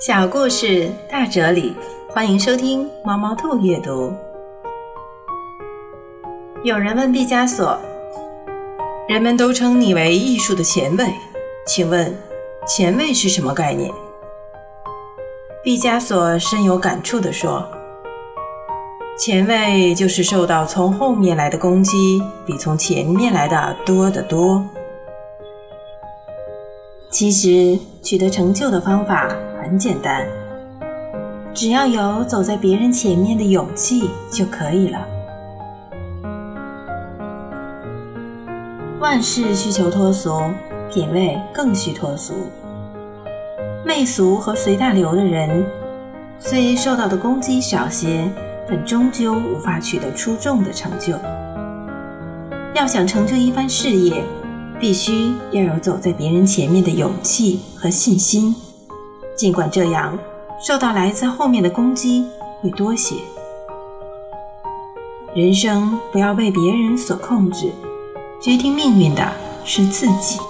小故事大哲理，欢迎收听猫猫兔阅读。有人问毕加索：“人们都称你为艺术的前卫，请问前卫是什么概念？”毕加索深有感触地说：“前卫就是受到从后面来的攻击比从前面来的多得多。”其实取得成就的方法很简单，只要有走在别人前面的勇气就可以了。万事需求脱俗，品味更需脱俗。媚俗和随大流的人，虽受到的攻击少些，但终究无法取得出众的成就。要想成就一番事业。必须要有走在别人前面的勇气和信心，尽管这样，受到来自后面的攻击会多些。人生不要被别人所控制，决定命运的是自己。